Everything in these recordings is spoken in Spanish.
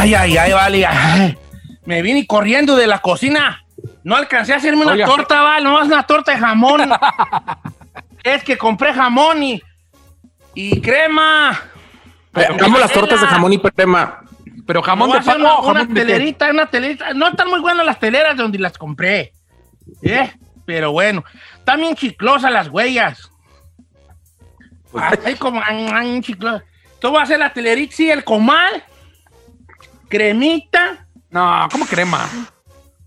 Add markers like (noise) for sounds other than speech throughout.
Ay, ay, ay, vale. ay. Me vine corriendo de la cocina. No alcancé a hacerme una Oiga. torta, vale. No es una torta de jamón. es que compré jamón y, y crema. Amo las tortas de jamón y crema. Pero jamón de pavo, una, una jamón de qué? telerita, una telerita. No están muy buenas las teleras de donde las compré. ¿Eh? Pero bueno, bien chiclosas las huellas. Hay como an, an, chiclosas. Tú vas a hacer la telerita, sí, el comal, cremita. No, ¿cómo crema?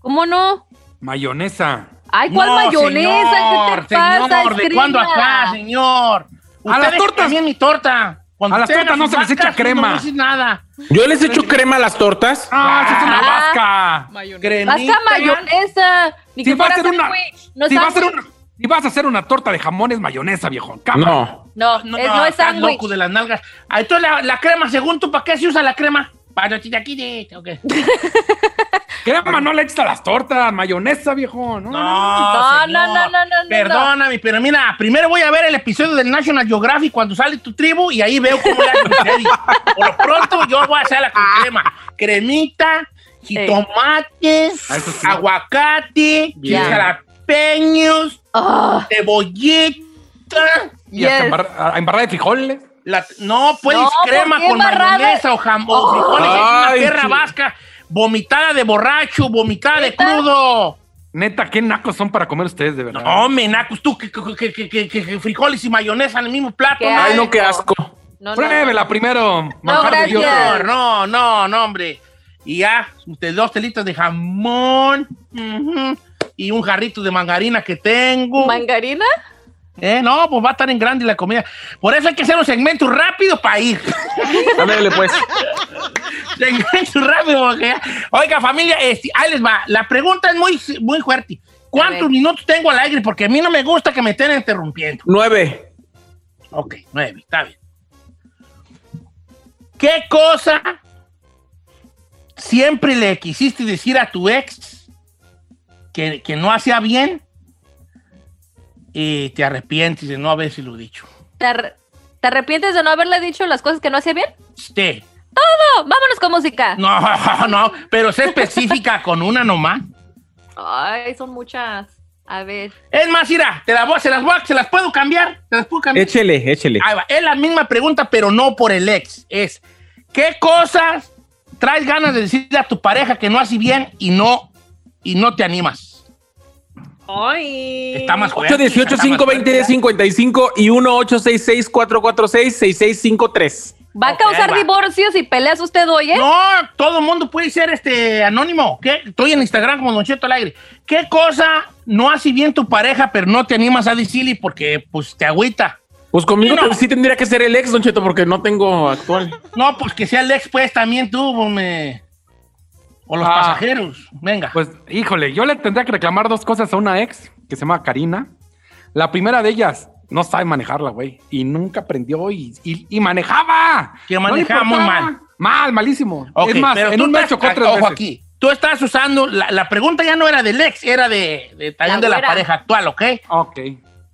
¿Cómo no? Mayonesa. Ay, ¿cuál No, mayonesa? señor, ¿Qué te pasa? Señor, ¿de cuándo acá, señor? A las Ustedes tortas. también mi torta. Cuando A las tortas no se les echa crema. No nada. Yo les echo crema a las tortas. Ah, esa es una Ah. vasca. Mayonesa. Ni Si que vas a hacer una. No si vas a hacer una, si vas a hacer una torta de jamón es mayonesa, viejo. Cama. No. No, No, es, no, no es sándwich. loco de las nalgas. Ah, entonces la, la crema, según tú, ¿para qué se usa la crema? Para chilaquiles, ¿o qué? (laughs) Crema no le echas a las tortas, mayonesa, viejo. No, No, No, no, no, no, no, no. Perdóname, pero mira, primero voy a ver el episodio del National Geographic cuando sale tu tribu y ahí veo cómo le hacen ustedes. Por lo pronto yo voy a hacerla con crema. Cremita, jitomates, Ah, aguacate, jalapeños, Ah, cebollita. Y a- embarrada de frijoles. La- no, No, crema ¿por qué con embarrada? mayonesa o, jam- o Oh. frijoles. es una Ay, perra sí. vasca. Vomitada de borracho, vomitada de crudo. Neta, qué nacos son para comer ustedes, de verdad. No, menacos, tú, que, que- que- que- que- que frijoles y mayonesa en el mismo plato. ¿Qué no, Ay, no, qué asco. no, no. Pruébela primero. gracias. Dios. señor, no, no, no, hombre. Y ya, dos telitas de jamón y un jarrito de mangarina que tengo. ¿Mangarina? Eh, no, pues va a estar en grande la comida. Por eso hay que hacer un segmento rápido para ir. Ándale, pues. (laughs) segmento rápido. porque Oiga, familia, este, ahí les va. La pregunta es muy, muy fuerte. ¿Cuántos minutos tengo al aire? Porque a mí no me gusta que me estén interrumpiendo. Nueve. Ok, nueve, está bien. ¿Qué cosa siempre le quisiste decir a tu ex que, que no hacía bien y te arrepientes de no haberlo dicho? ¿Te, ar- te arrepientes de no haberle dicho las cosas que no hacía bien? Usted. No, vámonos con música. No, (laughs) no, pero sé específica con una nomás. Ay, son muchas. A ver. Es más, mira, te la voy, se, las voy, a- se las puedo cambiar. Se las puedo cambiar. Échele, échele. Ahí va. Es la misma pregunta, pero no por el ex. Es, ¿qué cosas traes ganas de decirle a tu pareja que no hace bien y no, y no te animas? Ay. Está más fuerte. 818 520 1055 y 1866 446 6653 ¿Va a causar va. divorcios y peleas usted hoy, eh? No, todo el mundo puede ser este anónimo. ¿Qué? Estoy en Instagram como Don Cheto al aire. ¿Qué cosa no hace bien tu pareja, pero no te animas a decirle porque pues te agüita? Pues conmigo No. sí tendría que ser el ex, Don Cheto, porque no tengo actual. No, pues que sea el ex, pues también tú, me... O los Ah. pasajeros. Venga. Pues, híjole, yo le tendría que reclamar dos cosas a una ex que se llama Karina. La primera de ellas, no sabe manejarla, güey. Y nunca aprendió y, y- y manejaba. Que No manejaba muy mal. Mal, malísimo. Ok, es más, pero en un mes chocó tres Ojo veces. aquí. Tú estás usando, la, la pregunta ya no era del ex, era de, de- La de la güera. pareja actual, ¿ok? Ok.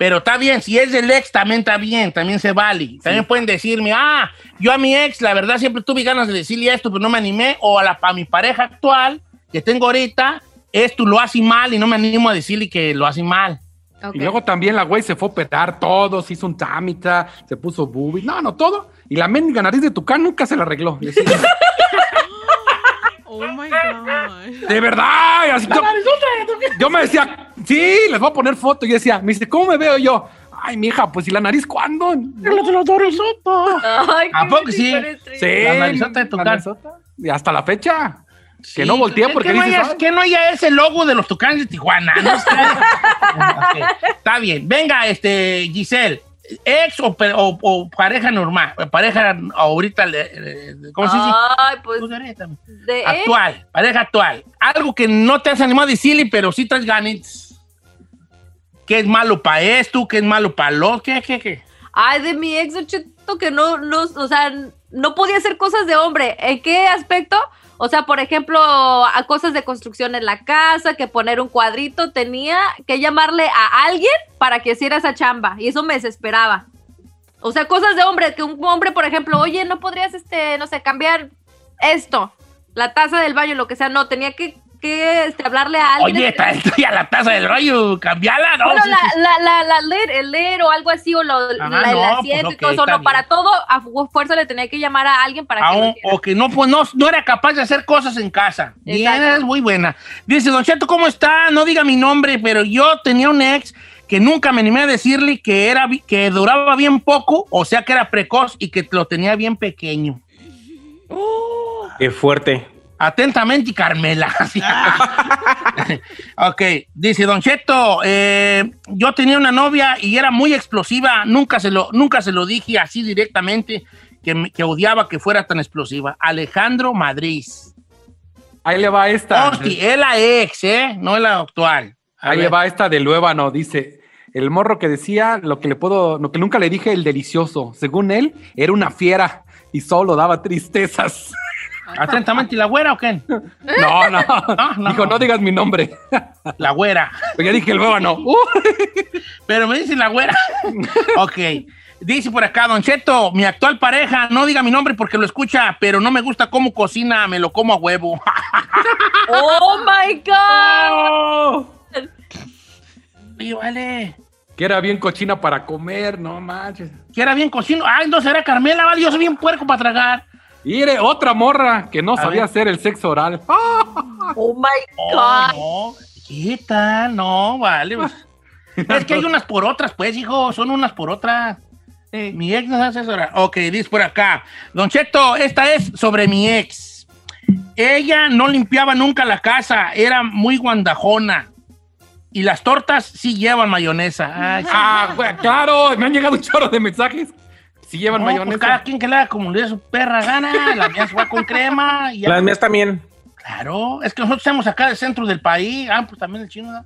Pero está bien, si es del ex, también está bien, también se vale. También pueden decirme, ah, yo a mi ex, la verdad, siempre tuve ganas de decirle esto, pero no me animé. O a, la, a mi pareja actual, que tengo ahorita, esto lo hace mal y no me animo a decirle que lo hace mal. Ok. Y luego también la güey se fue a operar todo, se hizo un trámite, se puso boobies, no, no, todo. Y la mendiga nariz de Tucán nunca se la arregló. (laughs) Oh my God. de verdad. así, yo, yo me decía, sí, les voy a poner foto. Y yo decía, me dice, ¿cómo me veo yo? Ay, mija, pues, ¿y la nariz cuándo? Ay, ¿A poco sí? Sí. La narizota de. Y hasta la fecha. Que Sí, no volteé que- porque que no, dices, haya, "Ay". que no haya ese logo de los tucanes de Tijuana. ¿no? (laughs) Está bien. Venga, este, Giselle. ¿Ex o, pe- o- o pareja normal? Pareja ahorita, ¿cómo se dice? Ay, pues Pues de Actual, pareja actual. Algo que no te has animado a decirle, pero sí traes ganas. ¿Qué es malo para esto? ¿Qué es malo para lo? ¿Qué, qué, qué? Ay, de mi ex Cheto, que no, no, o sea, no podía hacer cosas de hombre. ¿En qué aspecto? O sea, por ejemplo, a cosas de construcción en la casa, que poner un cuadrito, tenía que llamarle a alguien para que hiciera esa chamba. Y eso me desesperaba. O sea, cosas de hombre, que un hombre, por ejemplo, oye, no podrías, este, no sé, cambiar esto. la taza del baño, lo que sea, no, tenía que, que este, hablarle a alguien. Oye, está- estoy a la taza del rayo, cambiala, ¿no? Bueno, Sí, la, sí. la, la, la leer, el leer o algo así, o lo, Ajá, la, el no, asiento pues, y todo eso, no, para todo, a fu- fuerza le tenía que llamar a alguien para que lo hiciera. o que no, pues, no, no era capaz de hacer cosas en casa. Bien, es muy buena. Dice, Don Cheto, ¿cómo está? No diga mi nombre, pero yo tenía un ex que nunca me animé a decirle que, era, que duraba bien poco, o sea que era precoz y que lo tenía bien pequeño. Qué fuerte. Atentamente, Carmela. (laughs) ok, dice Don Cheto, eh, yo tenía una novia y era muy explosiva, nunca se lo, nunca se lo dije así directamente, que, que odiaba que fuera tan explosiva. Alejandro Madrid. Ahí le va esta. Hosti, es la ex, ¿eh? No es la actual. A Ahí ver. le va esta del Luébano. Dice, el morro que decía lo que le puedo, lo que nunca le dije, el delicioso. Según él, era una fiera y solo daba tristezas. (laughs) Atentamente, ¿y la güera o qué? No, no. (laughs) no. Dijo, no digas mi nombre. La güera. Pero ya dije el Luébano. Uh, Pero me dice la güera. ok. Dice por acá, Don Cheto, mi actual pareja, no diga mi nombre porque lo escucha, pero no me gusta cómo cocina, me lo como a huevo. (laughs) ¡Oh, my God! oh. Oye, vale. Que era bien cochina para comer, no manches. Que era bien cocino. Ay, no será Carmela, vale, yo soy bien puerco para tragar. Era otra morra que no A sabía ver. hacer el sexo oral. (laughs) ¡Oh, my Oh, God! no. ¿Qué tal? No, vale. (laughs) Es que hay unas por otras, pues, hijo. Son unas por otras. Mi ex nos hace asesorar. Ok, dice por acá. Don Cheto, esta es sobre mi ex. Ella no limpiaba nunca la casa, era muy guandajona. Y las tortas sí llevan mayonesa. Ay, sí. Ah, claro, me han llegado un chorro de mensajes. Si llevan No, pues mayonesa. cada quien que le haga como le dé su perra gana. La mía se va con crema. Y ya. Las mías también. Claro, es que nosotros estamos acá del centro del país. Ah, pues también el chino. ¿no?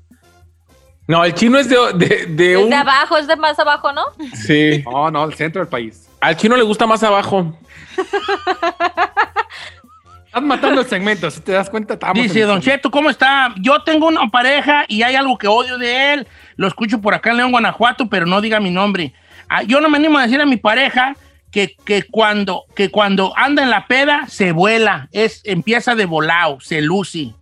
No, el chino es de, de, de Es un. de abajo, es de más abajo, ¿no? Sí. No, no, el centro del país. Al chino le gusta más abajo. (laughs) Estás matando el segmento, si te das cuenta. estamos Dice Don Cheto, ¿cómo está? Yo tengo una pareja y hay algo que odio de él. Lo escucho por acá en León, Guanajuato, pero no diga mi nombre. Ah, yo no me animo a decir a mi pareja que, que cuando, que cuando anda en la peda se vuela, es, empieza de volado, se luce.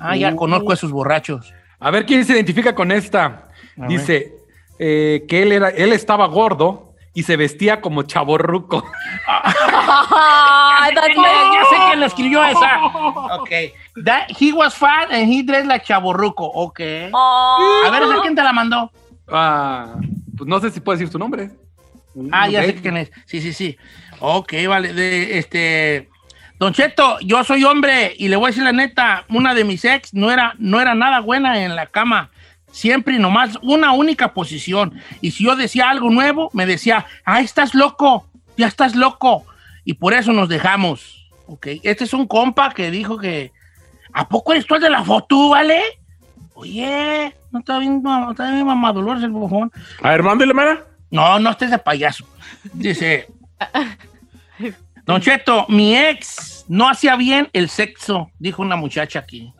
Ah, ya conozco a esos borrachos. A ver quién se identifica con esta. A Dice eh, que él, era, él estaba gordo y se vestía como chaborruco. Ya, that's ya- ya sé quién lo escribió esa. Ok. That- he was fat and he dressed like chaborruco. Ok. Oh. A ver, ¿esa quién te la mandó? Ah, pues no sé si puedo decir su nombre. Ah, ya sé quién es. Sí, sí, sí. Ok, vale. De, este. Don Cheto, yo soy hombre y le voy a decir la neta, una de mis ex no era, no era nada buena en la cama. Siempre y nomás una única posición. Y si yo decía algo nuevo, me decía, ay, estás loco, ya estás loco. Y por eso nos dejamos. Ok, este es un compa que dijo que, ¿a poco eres tú el de la foto, vale? Oye, no está bien, no está bien mamá Dolores el bujón. A ver, mándale, Mara. No, no estés de payaso. Dice, (laughs) Don Cheto, mi ex no hacía bien el sexo, dijo una muchacha aquí.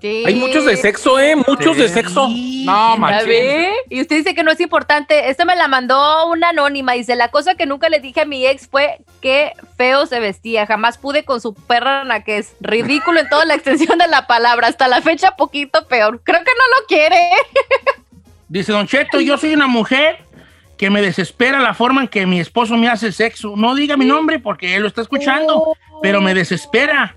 Sí. Hay muchos de sexo, ¿eh? Muchos de sexo. Sí, No, machín. Y usted dice que no es importante. Esta me la mandó una anónima. Dice, la cosa que nunca le dije a mi ex fue que feo se vestía. Jamás pude con su perra que es ridículo en toda la extensión de la palabra. Hasta la fecha poquito peor. Creo que no lo quiere. (laughs) Dice Don Cheto, yo soy una mujer que me desespera la forma en que mi esposo me hace sexo. No diga mi nombre porque él lo está escuchando, pero me desespera.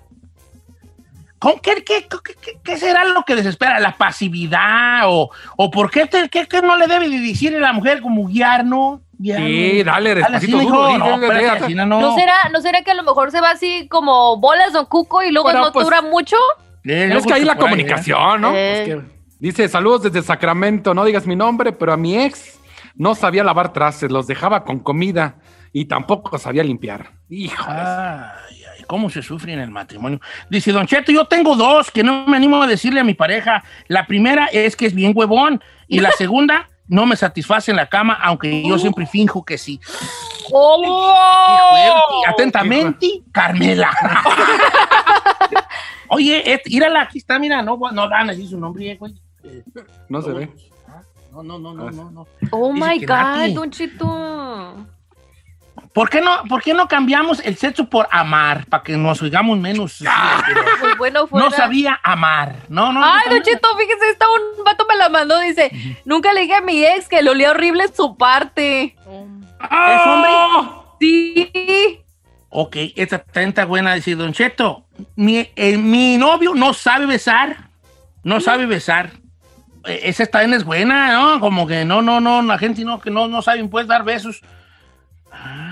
¿Con qué, qué, qué- qué- qué será lo que desespera? ¿La pasividad? ¿O, o por qué, te- qué- qué no le debe de decir a la mujer como guiar, no? Guiar, Sí, dale, despacito, duro, No, dile, dile, espérate, dile. así no, no. ¿No será, ¿No será que a lo mejor se va así como bolas Don Cuco y luego no pues, dura mucho? Eh, Es que ahí la ¿eh? comunicación, ¿no? Eh. Es que- dice, saludos desde Sacramento, no digas mi nombre, pero a mi ex no sabía lavar trastes, los dejaba con comida y tampoco sabía limpiar. Hijo. Ay, ay, cómo se sufre en el matrimonio. Dice Don Cheto, yo tengo dos que no me animo a decirle a mi pareja. La primera es que es bien huevón y la segunda no me satisface en la cama, aunque yo siempre finjo que sí. ¡Oh! Atentamente, Carmela. (laughs) Oye, mírala, aquí está, mira, no, no dan así su nombre, güey. Eh, no se ve. No, no, no, no, no, no. Oh Dice my God. Don Chito. ¿Por qué no, por qué no cambiamos el sexo por amar? Para que nos oigamos menos. (laughs) Pues bueno, no sabía amar. No, no. Ay, no, Don Cheto, fíjese, está un vato me la mandó, dice, nunca le dije a mi ex que le olía horrible su parte. ¿Es hombre? Sí. Ok, esta está buena decir, Don Cheto. Mi, eh, mi novio no sabe besar. No sabe besar. Eh, Esa también es buena, ¿no? Como que no, no, no, la gente no, que no, no saben pues dar besos. Ay.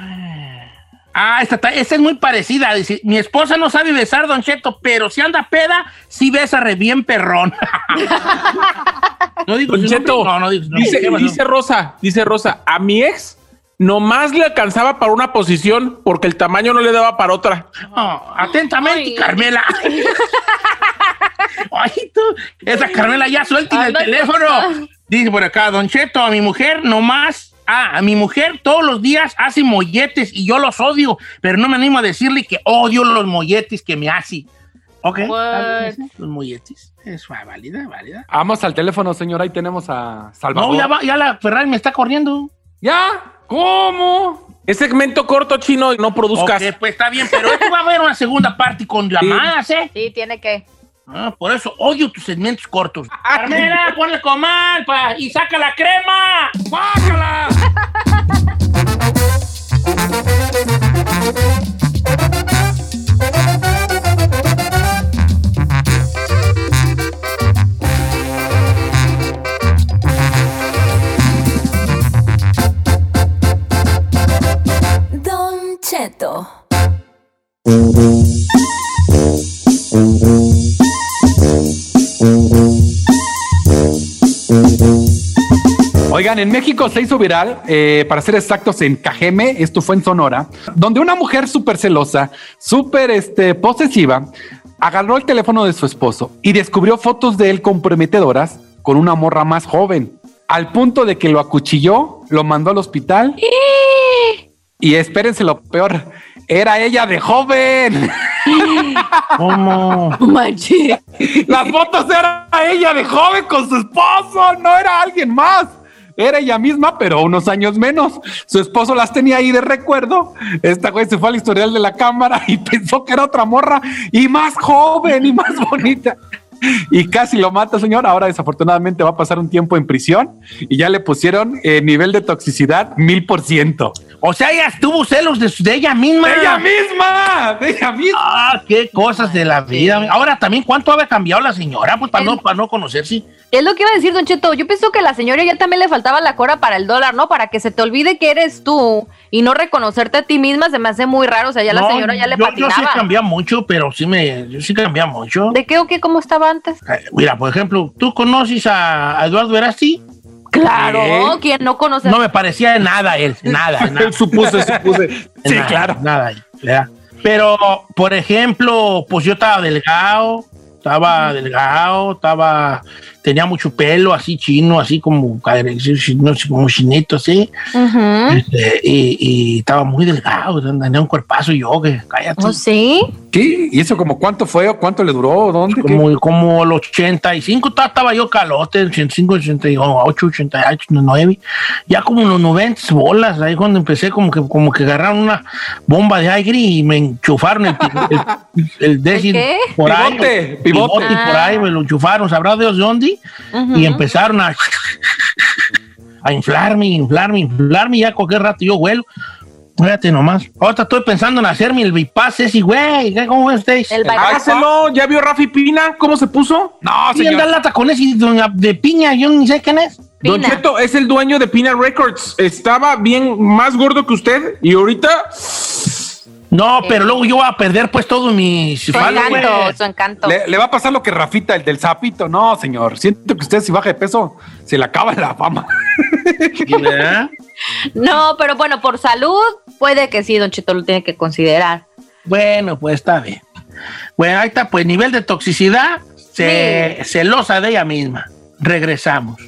Ah, esta, ta- esta es muy parecida. Dice, mi esposa no sabe besar, Don Cheto, pero si anda peda, sí besa re bien perrón. (laughs) no digo Don. Cheto, No, no digo nombre. dice, Rosa, dice Rosa, a mi ex nomás le alcanzaba para una posición porque el tamaño no le daba para otra. No, atentamente, Ay. Carmela. (laughs) Ay, tú, esa Carmela ya suelta el teléfono. Dice por acá, Don Cheto, a mi mujer nomás. Ah, a mi mujer todos los días hace molletes y yo los odio, pero no me animo a decirle que odio los molletes que me hace. Ok, los molletes. Es válida, válida. Vamos al teléfono, señor. Ahí tenemos a Salvador. No, ya, va- ya la Ferrari me está corriendo. ¿Ya? ¿Cómo? Es segmento corto chino y no produzcas. Ok, pues está bien, pero esto va a haber una segunda parte con llamadas, ¿eh? Sí, tiene que. Ah, por eso odio tus segmentos cortos. Carmela, (laughs) ponle comal pa, y saca la crema. ¡Sácala! Don Cheto. (laughs) Oigan, en México se hizo viral, eh, para ser exactos, en Cajeme, esto fue en Sonora, donde una mujer súper celosa, súper este, posesiva, agarró el teléfono de su esposo y descubrió fotos de él comprometedoras con una morra más joven, al punto de que lo acuchilló, lo mandó al hospital. Y espérense lo peor, era ella de joven. (laughs) ¿Cómo? Manche. Las fotos era ella de joven con su esposo, no era alguien más. Era ella misma, pero unos años menos. Su esposo las tenía ahí de recuerdo. Esta güey se fue al historial de la cámara y (laughs) pensó que era otra morra y más joven y más bonita. Y casi lo mata, señor. Ahora desafortunadamente va a pasar un tiempo en prisión y ya le pusieron eh, nivel de toxicidad mil por ciento. O sea, ella tuvo celos de, de ella misma. ¡De ella misma! ¡De ella misma! Ah, qué cosas de la vida. Ahora también, ¿cuánto había cambiado la señora? Pues para, El- no, para no conocerse. Es lo que iba a decir, Don Cheto. Yo pienso que a la señora ya también le faltaba la cora para el dólar, ¿no? Para que se te olvide que eres tú y no reconocerte a ti misma se me hace muy raro. O sea, ya la señora ya le yo, yo sí patinaba. cambié mucho, pero sí me, yo sí cambié mucho. ¿De qué o qué? ¿Cómo estaba antes? Eh, Mira, por ejemplo, ¿tú conoces a, a Eduardo Erasti? Claro, ¿Eh? quien no conoce. No me parecía de nada él, nada, (laughs) nada. supuse, supuse. (laughs) Sí, nada, claro. Nada, ¿verdad? Pero, por ejemplo, pues yo estaba delgado, estaba delgado, estaba, tenía mucho pelo así chino, así como, no sé, como chinito, así. Ujú. Este, y, y estaba muy delgado, tenía un cuerpazo yo que, cállate. ¿Oh, sí? ¿Qué? ¿Y eso como cuánto fue o cuánto le duró? ¿Dónde? ¿Qué? Como, como el 85, ta- estaba yo calote, 85, 88, 88, 89. Ya como en los 90 bolas, ahí cuando empecé como que, como que agarraron una bomba de aire y me enchufaron el, el, el (laughs) décimo qué? por ahí. Pivote, pivote. por ahí, me lo enchufaron, sabrá Dios de dónde. Y empezaron a, a inflarme, inflarme, inflarme. Y ya cualquier rato yo vuelo. Fíjate nomás. Ahorita estoy pensando en hacerme el bypass ese, güey. ¿Cómo ustedes? El bypass. ¿ya vio Rafi Pina cómo se puso? No, ¿Quién señor. da lata con ese doña de piña? Yo ni sé quién es. Don Pina. Cheto es el dueño de Pina Records. Estaba bien más gordo que usted y ahorita No, pero luego yo voy a perder pues todo mi Su encanto, su encanto. Le, le va a pasar lo que Rafita, el del sapito. No, señor. Siento que usted si baja de peso, se le acaba la fama. (laughs) No, pero bueno, por salud, puede que sí, Don Cheto lo tiene que considerar. Bueno, pues está bien. Bueno, ahí está, pues nivel de toxicidad, ce- celosa de ella misma. Regresamos.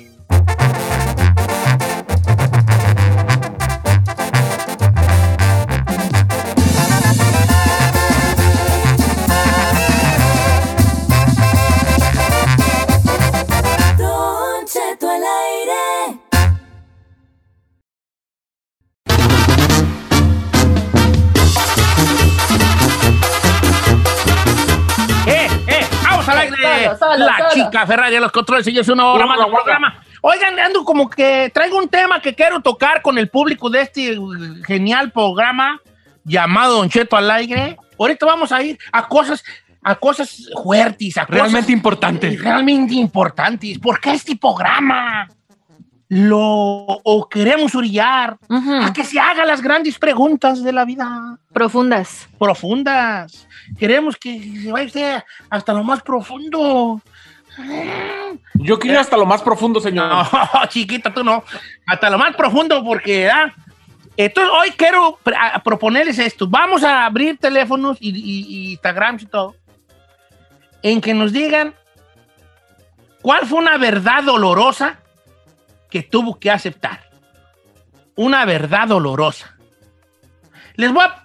Aire. solo, solo, la solo. chica Ferrari a los controles y es una hora más del programa. Oigan, ando como que traigo un tema que quiero tocar con el público de este genial programa llamado Don Cheto al aire. Ahorita vamos a ir a cosas, a cosas fuertes, a Realmente cosas importante. realmente importantes. ¿Por qué este programa lo o queremos orillar a que se haga las grandes preguntas de la vida? Profundas. profundas. Queremos que se vaya usted hasta lo más profundo. Yo quiero hasta lo más profundo, señor. (laughs) No, chiquita, tú no. Hasta lo más profundo, porque ¿ah? Entonces, hoy quiero proponerles esto. Vamos a abrir teléfonos y, y- y Instagrams y todo. En que nos digan cuál fue una verdad dolorosa que tuvo que aceptar. Una verdad dolorosa. Les voy a,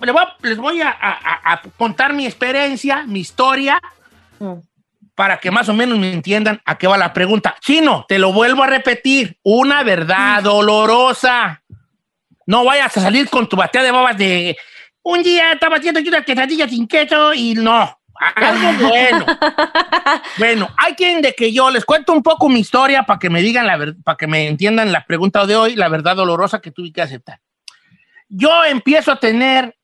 les voy a- les voy a- a- a contar mi experiencia, mi historia, Mm. para que más o menos me entiendan a qué va la pregunta. Chino, te lo vuelvo a repetir, una verdad dolorosa. No vayas a salir con tu batea de babas de un día estaba haciendo yo una quesadilla sin queso y no. Bueno. bueno, hay quien de que yo les cuento un poco mi historia para que me digan la verdad, para que me entiendan la pregunta de hoy, la verdad dolorosa que tuve que aceptar. Yo empiezo a tener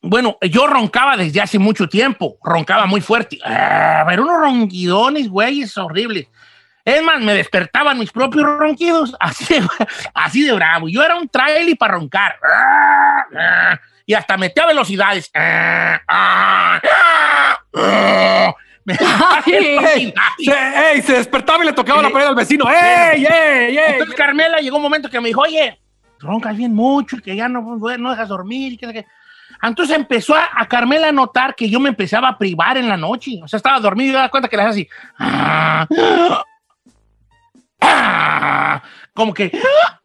bueno, yo roncaba desde hace mucho tiempo, roncaba muy fuerte. Ah, pero unos ronquidones, güeyes, horribles. Es más, me despertaban mis propios ronquidos, (laughs) así así de bravo. Yo era un trailer para roncar. Ah, ah, Y hasta metía velocidades. (laughs) (laughs) ¡Ey! Se, ey, se despertaba y le tocaba la pared al vecino. ¡Ey, ey, ey! Entonces Carmela llegó un momento que me dijo, oye, roncas bien mucho y que ya no, no dejas dormir. Y que, que. Entonces empezó a, a Carmela a notar que yo me empezaba a privar en la noche. O sea, estaba dormido y me daba cuenta que le hacía así. Ah, (laughs) ah, como que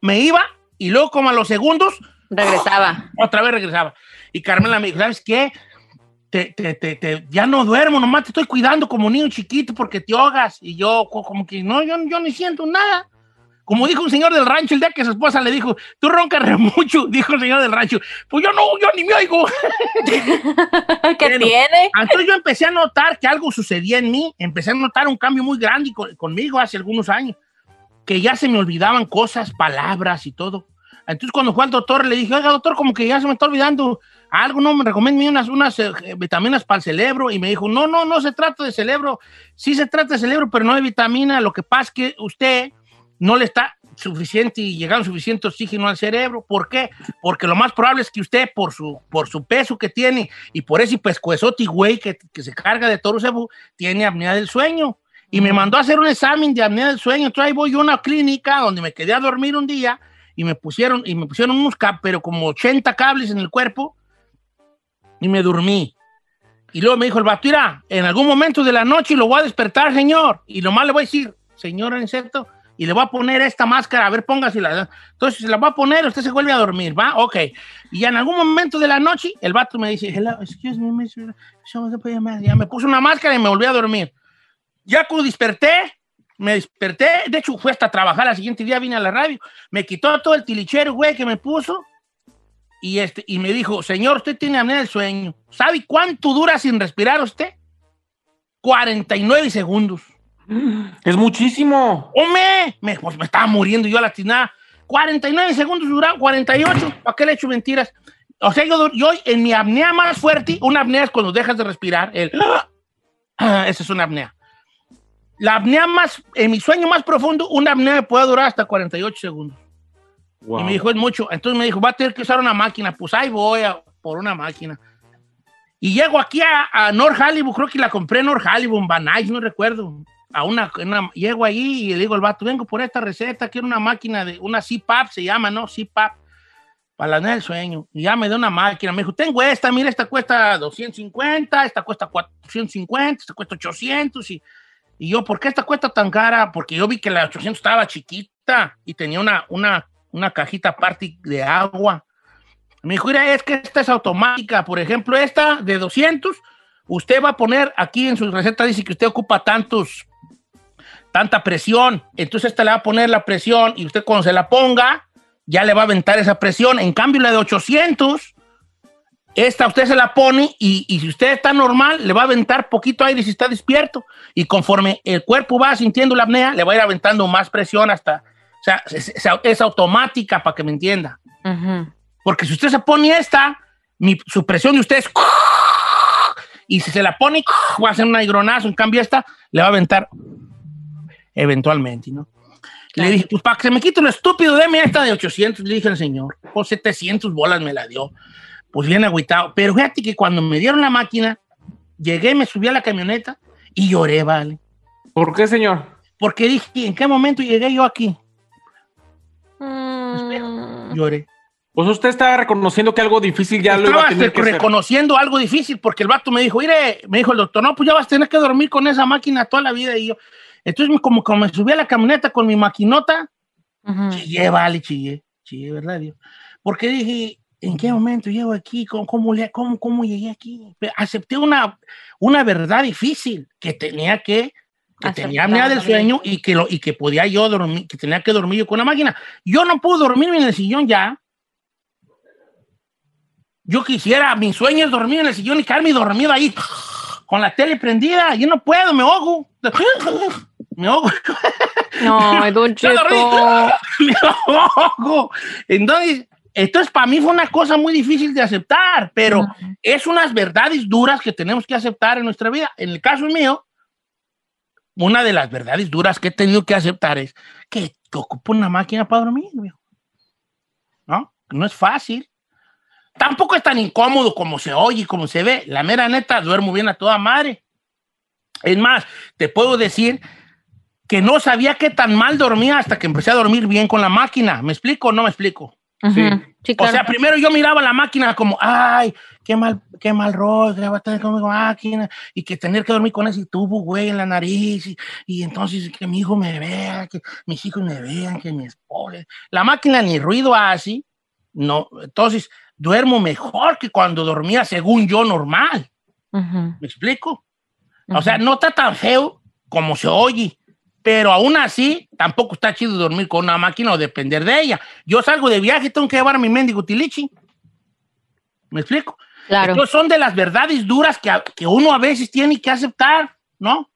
me iba y luego como a los segundos Regresaba. (laughs) otra vez regresaba. Y Carmela me dijo, ¿sabes qué? Te, te, te, te- ya no duermo, nomás te estoy cuidando como niño chiquito porque te ahogas. Y yo co- como que no, yo, yo ni siento nada. Como dijo un señor del rancho el día que su esposa le dijo, tú roncas re mucho, (laughs) dijo el señor del rancho. Pues yo no, yo ni me oigo. (laughs) ¿Qué tiene? Entonces yo empecé a notar que algo sucedía en mí, empecé a notar un cambio muy grande con- conmigo hace algunos años, que ya se me olvidaban cosas, palabras y todo. Entonces cuando fue al doctor le dije, oiga doctor, como que ya se me está olvidando algo, no, me recomienda unas, unas eh, vitaminas para el cerebro y me dijo, no, no, no se trata de cerebro, sí se trata de cerebro, pero no de vitamina, lo que pasa es que usted no le está suficiente y llegando suficiente oxígeno al cerebro. ¿Por qué? Porque lo más probable es que usted, por su, por su peso que tiene y por ese pescuezote güey que, que se carga de toro cebú, tiene apnea del sueño. Y me mandó a hacer un examen de apnea del sueño. Entonces ahí voy yo a una clínica donde me quedé a dormir un día y me pusieron, y me pusieron unos cables, pero como 80 cables en el cuerpo y me dormí. Y luego me dijo el vato, mira, en algún momento de la noche lo voy a despertar, señor. Y nomás le voy a decir, señor insecto, y le voy a poner esta máscara, a ver, póngasela. Entonces se la va a poner, usted se vuelve a dormir, ¿va? Ok. Y en algún momento de la noche, el vato me dice, hello, excuse me, mister, so se puede llamar?" ya me puso una máscara y me volví a dormir. Ya cuando desperté, me desperté, de hecho fui hasta trabajar, al siguiente día vine a la radio, me quitó todo el tilichero, güey, que me puso, y, este, y me dijo, señor, usted tiene apnea del sueño. ¿Sabe cuánto dura sin respirar usted? 49 segundos. (gasps) Es muchísimo. ¡Hombre! Me, pues me estaba muriendo yo a la tinada. 49 segundos duraba, 48. ¿Para qué le echo mentiras? O sea, yo, yo en mi apnea más fuerte, una apnea es cuando dejas de respirar. El, (gasps) esa es una apnea. La apnea más, en mi sueño más profundo, una apnea me puede durar hasta 48 segundos. Wow. Y me dijo, es mucho. Entonces me dijo, va a tener que usar una máquina. Pues ahí voy a, por una máquina. Y llego aquí a, a North Hollywood, creo que la compré en North Hollywood, Van Nuys, no recuerdo. A una, una- llego ahí y le digo al vato, vengo por esta receta, quiero una máquina de, una CPAP se llama, ¿no? CPAP, para la del sueño. Y ya me dio una máquina, me dijo, tengo esta, mira, esta cuesta 250, esta cuesta 450, esta cuesta 800 y... Y yo, ¿por qué esta cuesta tan cara? Porque yo vi que la 800 estaba chiquita y tenía una, una, una cajita aparte de agua. Me dijo, mira, es que esta es automática. Por ejemplo, esta de 200, usted va a poner aquí en su receta, dice que usted ocupa tantos, tanta presión. Entonces esta le va a poner la presión y usted cuando se la ponga, ya le va a aventar esa presión. En cambio, la de 800, esta usted se la pone y, y si usted está normal, le va a aventar poquito aire si está despierto. Y conforme el cuerpo va sintiendo la apnea, le va a ir aventando más presión hasta... O sea, es, es- es automática para que me entienda. Porque si usted se pone esta, mi, su presión de usted es... Y si se la pone, va a hacer un aigronazo. En cambio, esta le va a aventar eventualmente, ¿no? Le dije, pues para que se me quite lo estúpido, deme esta de 800. Le dije al señor, por 700 bolas me la dio. Pues bien agüitado. Pero fíjate que cuando me dieron la máquina, llegué, me subí a la camioneta y lloré, ¿vale? ¿Por qué, señor? Porque dije, ¿en qué momento llegué yo aquí? Mm. Lloré. Pues usted estaba reconociendo que algo difícil ya lo iba Estaba a tener que hacer. reconociendo algo difícil porque el vato me dijo, mire, me dijo el doctor, no, pues ya vas a tener que dormir con esa máquina toda la vida. Y yo, entonces como, como me subí a la camioneta con mi maquinota, Ujú. chillé, vale, chillé, chillé, ¿verdad? Dios? Porque dije, ¿en qué momento llego aquí? ¿Cómo, cómo, cómo, cómo llegué aquí? Acepté una, una verdad difícil que tenía que, que tenía apnea del sueño y que, lo, y que podía yo dormir, que tenía que dormir yo con una máquina. Yo no puedo dormirme en el sillón ya. Yo quisiera, mi sueño es dormir en el sillón y quedarme dormido ahí con la tele prendida. Yo no puedo, me ahogo. (laughs) Me ahogo. Ay, Don. (laughs) Cheto. (laughs) Me ahogo. Entonces, entonces para mí fue una cosa muy difícil de aceptar, pero es unas verdades duras que tenemos que aceptar en nuestra vida. En el caso mío, una de las verdades duras que he tenido que aceptar es que, ocupo una máquina para dormir, viejo. ¿no? No es fácil. Tampoco es tan incómodo como se oye y como se ve. La mera neta, duermo bien a toda madre. Es más, te puedo decir que no sabía qué tan mal dormía hasta que empecé a dormir bien con la máquina. ¿Me explico o no me explico? Sí, O claro. sea, primero yo miraba la máquina como, ay, qué mal, qué mal rol, que va a tener con mi máquina, y que tener que dormir con ese tubo, güey, en la nariz, y, y entonces que mi hijo me vea, que mis hijos me vean, que mi esposa. La máquina ni ruido hace, no, entonces duermo mejor que cuando dormía según yo normal. Ujú. ¿Me explico? O sea, no está tan feo como se oye, pero aún así tampoco está chido dormir con una máquina o depender de ella. Yo salgo de viaje y tengo que llevar mi mendigo tilichi. ¿Me explico? Claro. Entonces son de las verdades duras que, a- que uno a veces tiene que aceptar, ¿no?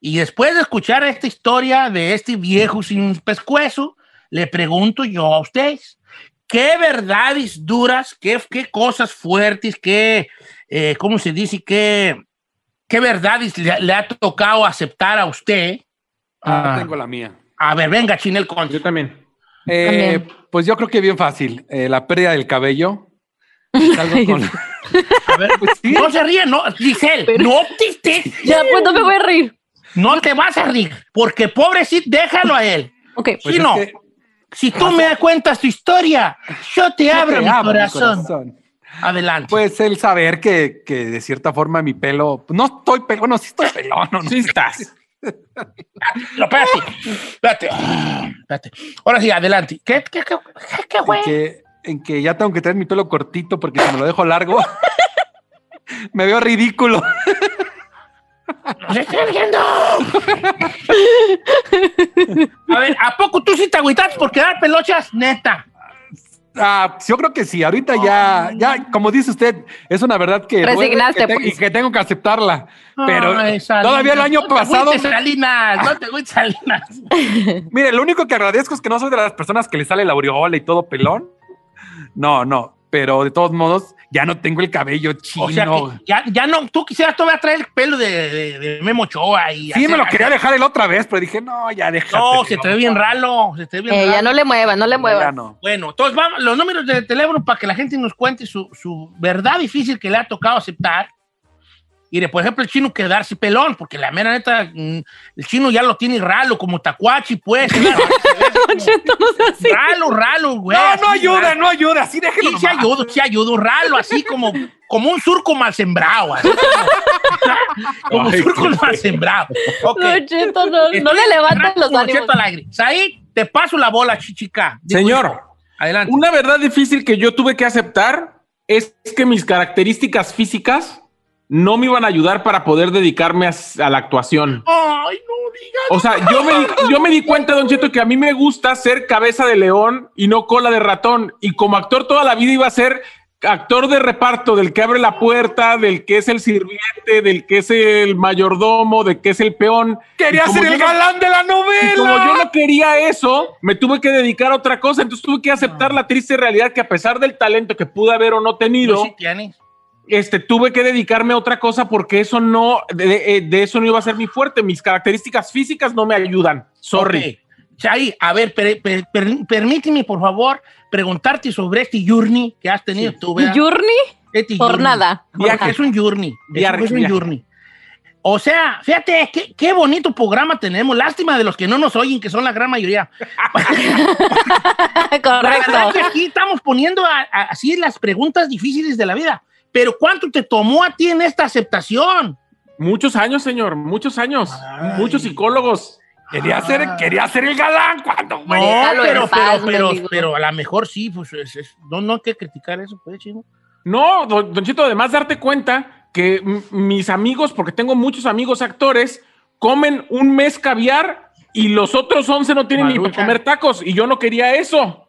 Y después de escuchar esta historia de este viejo sin pescuezo, le pregunto yo a ustedes, ¿qué verdades duras, qué, qué cosas fuertes, qué, eh, ¿cómo se dice? ¿Qué, qué verdades le, le ha tocado aceptar a usted? Ah, Ah, tengo la mía. a ver, venga, Chinel Conte. Yo también. Eh, También. pues yo creo que bien fácil. Eh, la pérdida del cabello. (laughs) Salgo con- A ver, Pues sí. no se ríe, no, Giselle, Pero- no te estés- Ya, pues no me voy a reír. no te vas a reír, porque pobrecito, déjalo a él. Ok. Pues es no. que- Si tú me cuentas tu historia, yo te abro te mi abro mi corazón. Adelante. Pues el saber que, que de cierta forma mi pelo, no estoy pelón, bueno, sí estoy pelón, no, no. Sí estás. No, espérate, espérate, espérate. Ahora sí, adelante. ¿Qué, qué, qué, qué, qué en güey? que, en que ya tengo que tener mi pelo cortito porque si me lo dejo largo, (laughs) me veo ridículo. ¡Nos estoy viendo! A ver, ¿a poco tú sí te agüitas por quedar pelochas? Neta. Ah, yo creo que sí, ahorita ya, ya, como dice usted, es una verdad que Resignaste, que te- pues. y que tengo que aceptarla. Pero Ay, todavía el año no te pasado, agüites, Salinas, no te agüites, Salinas. (laughs) mire, lo único que agradezco es que no soy de las personas que le sale la aureola y todo pelón. No, no, pero de todos modos ya no tengo el cabello chino. O sea que ya, ya no, tú quisieras todavía traer el pelo de, de, de Memo Ochoa y sí, me lo quería dejar el otra vez, pero dije, no, ya déjate. No, se te ve bien ralo, se te ve bien Eh, ralo. ya no le muevas, no le Ya muevas. no. Bueno, entonces vamos, los números de teléfono para que la gente nos cuente su, su verdad difícil que le ha tocado aceptar. Y de, por ejemplo, el chino quedarse pelón, porque la mera neta, mm, el chino ya lo tiene ralo, como tacuachi, pues. (laughs) claro, no ralo, ralo, güey. No, no ayuda, ralo. no ayuda, así déjelo. Sí, sí ayudo, sí ayudo, ralo, así como, como un surco mal sembrado. así como, (laughs) un surco qué mal sembrado. Ok. Don Cheto, no, no le levanten cerrando los ánimos. Said, te paso la bola, chichica. Digo, Señor, Adelante. una verdad difícil que yo tuve que aceptar es que mis características físicas no me iban a ayudar para poder dedicarme a, a la actuación. Ay, no digas. O sea, yo me, di, yo me di cuenta, Don Cheto, que a mí me gusta ser cabeza de león y no cola de ratón. Y como actor toda la vida iba a ser actor de reparto, del que abre la puerta, del que es el sirviente, del que es el mayordomo, del que es el peón. Quería ser el no- galán de la Y como novela. yo no quería eso, me tuve que dedicar a otra cosa. Entonces tuve que aceptar la triste realidad que a pesar del talento que pude haber o no tenido, Tú sí. Este, tuve que dedicarme a otra cosa porque eso no, de, de- de eso no iba a ser mi fuerte. Mis características físicas no me ayudan. Sorry. Ok. Chay, a ver, per- per- per- permíteme, por favor, preguntarte sobre este journey que has tenido tú, ¿verdad? ¿Journey? Este Por journey. nada. Porque es un journey. Es- Viaje, es un journey. O sea, fíjate, qué, qué bonito programa tenemos. Lástima de los que no nos oyen, que son la gran mayoría. (laughs) La verdad Correcto. que aquí estamos poniendo a- a- así las preguntas difíciles de la vida. Pero ¿cuánto te tomó a ti en esta aceptación? Muchos años, señor, muchos años. Muchos psicólogos. Quería ser, quería ser el galán cuando No, güey. En pero, paz, pero, pero, a lo mejor sí, pues es- es- no, no hay que criticar eso, pues, chino. No, don, don Chito, además darte cuenta que mis amigos, porque tengo muchos amigos actores, comen un mes caviar y los otros 11 no tienen ni para comer tacos y yo no quería eso.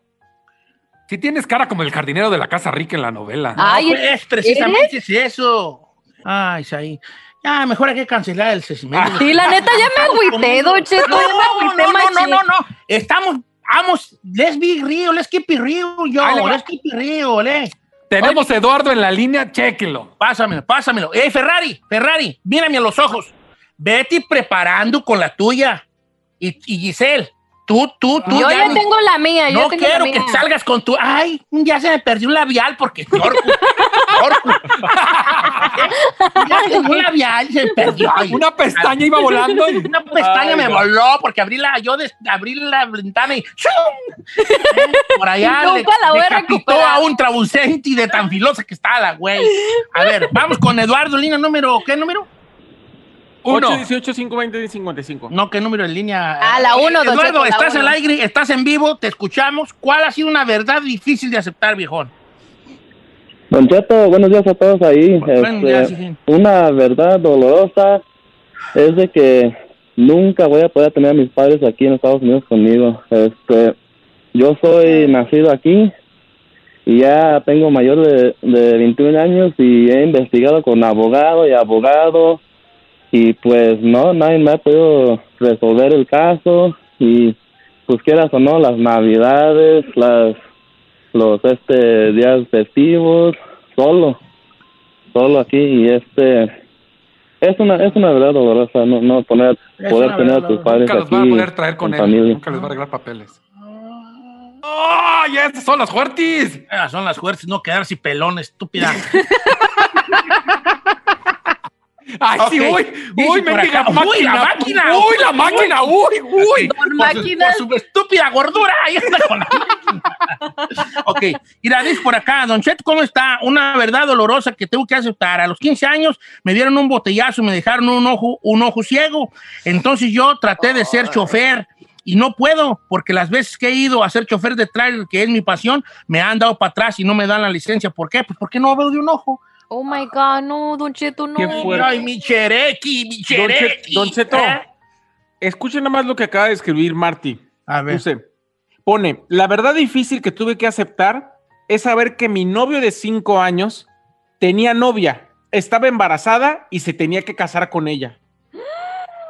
Si tienes cara como el jardinero de la casa rica en la novela. Ay, No, pues, precisamente es eso. Ay, Saí. Ya, mejor hay que cancelar el segmento. Sí, la neta, ya me agüité, Don Cheto. No, ya me agüité no, no, no, no, no. Estamos, vamos, let's be real, let's keep it real, yo, va. let's keep it real, eh. Tenemos a Eduardo en la línea, chéquelo. Pásamelo, pásamelo. Eh, Ferrari, Ferrari, mírame a los ojos. Vete preparando con la tuya. Y, y Giselle, tú, tú, tú. Yo ya tengo la mía, yo No tengo quiero la que salgas con tu. Ay, ya se me perdió un labial porque. Orcu, Orcu. ya tengo un labial, se me perdió. Ay, Una pestaña iba volando y Una pestaña Ay, me no. voló porque abrí la, yo des- abrí la ventana y ¡chum! Eh, por allá Nunca le, la voy a decapitó recuperar. a un trabucenti de tan filosa que está la güey. A ver, vamos con Eduardo, línea número, ¿qué número? Uno. 8, 18, 5, 20, 55. No, ¿qué número en línea? Ah, la uno, don Eduardo, Cheto, la estás uno. al aire, estás en vivo, te escuchamos. ¿Cuál ha sido una verdad difícil de aceptar, viejón? Don Cheto, buenos días a todos ahí. Buenos Este, días, una verdad dolorosa es de que nunca voy a poder tener a mis padres aquí en Estados Unidos conmigo. Este, yo soy nacido aquí y ya tengo mayor de, de 21 años y he investigado con abogado y abogado y pues no, nadie me ha podido resolver el caso y pues quieras o no, las navidades, las los este días festivos solo solo aquí y este es una es una verdad dolorosa no no poner Es poder tener a tus padres Nunca los aquí van a poder traer con él. familia. Nunca les va a arreglar papeles. ¡Ay, estas son las fuertes! Ah, son las fuertes, no quedarse pelón, estúpida. (laughs) ¡Ay, sí, Ok. uy! ¡Uy, mendiga acá, máquina! ¡Uy, la máquina! ¡Uy, la máquina! ¡Uy, uy! Su, Máquina. por su estúpida gordura. Ahí anda con la máquina. ok, mira, dice por acá, Don Chet, ¿cómo está? Una verdad dolorosa que tengo que aceptar. A los 15 años me dieron un botellazo, me dejaron un ojo, un ojo ciego. Entonces yo traté de ser chofer y no puedo, porque las veces que he ido a ser chofer de trailer, que es mi pasión, me han dado para atrás y no me dan la licencia. ¿Por qué? Pues porque no veo de un ojo. Oh my God, no, Don Cheto, no. Qué fuerte. Ay, mi cherequi, mi Don, cherequi. Che- Don Cheto, ¿Eh? escuchen nada más lo que acaba de escribir Marty. A ver. Puse, pone, la verdad difícil que tuve que aceptar es saber que mi novio de cinco años tenía novia, estaba embarazada y se tenía que casar con ella.